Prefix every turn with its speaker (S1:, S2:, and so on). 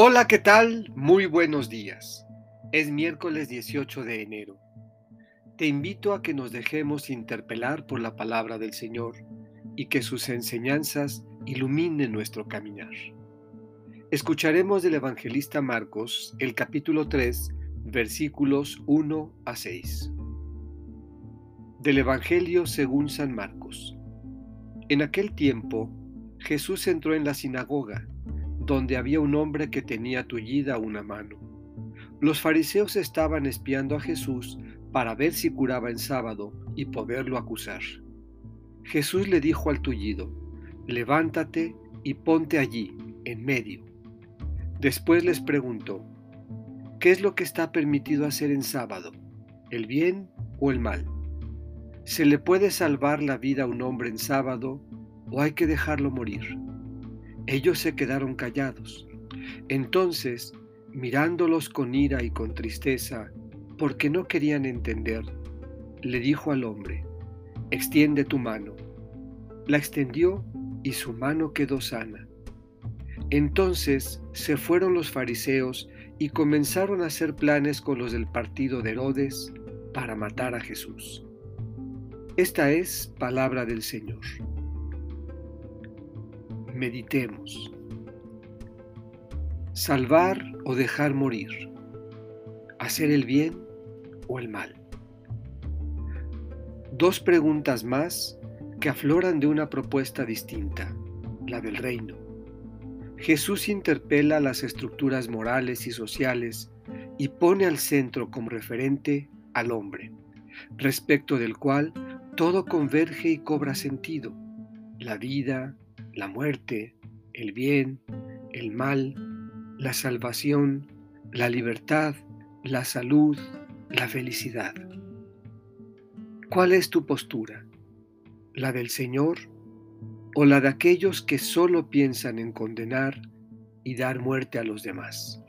S1: Hola, ¿qué tal? Muy buenos días. Es miércoles 18 de enero. Te invito a que nos dejemos interpelar por la palabra del Señor y que sus enseñanzas iluminen nuestro caminar. Escucharemos del evangelista Marcos el capítulo 3, versículos 1 a 6. Del Evangelio según San Marcos. En aquel tiempo, Jesús entró en la sinagoga donde había un hombre que tenía tullida una mano. Los fariseos estaban espiando a Jesús para ver si curaba en sábado y poderlo acusar. Jesús le dijo al tullido, levántate y ponte allí, en medio. Después les preguntó, ¿qué es lo que está permitido hacer en sábado, el bien o el mal? ¿Se le puede salvar la vida a un hombre en sábado o hay que dejarlo morir? Ellos se quedaron callados. Entonces, mirándolos con ira y con tristeza, porque no querían entender, le dijo al hombre, extiende tu mano. La extendió y su mano quedó sana. Entonces se fueron los fariseos y comenzaron a hacer planes con los del partido de Herodes para matar a Jesús. Esta es palabra del Señor meditemos. Salvar o dejar morir. Hacer el bien o el mal. Dos preguntas más que afloran de una propuesta distinta, la del reino. Jesús interpela las estructuras morales y sociales y pone al centro como referente al hombre, respecto del cual todo converge y cobra sentido, la vida, la muerte, el bien, el mal, la salvación, la libertad, la salud, la felicidad. ¿Cuál es tu postura? ¿La del Señor o la de aquellos que solo piensan en condenar y dar muerte a los demás?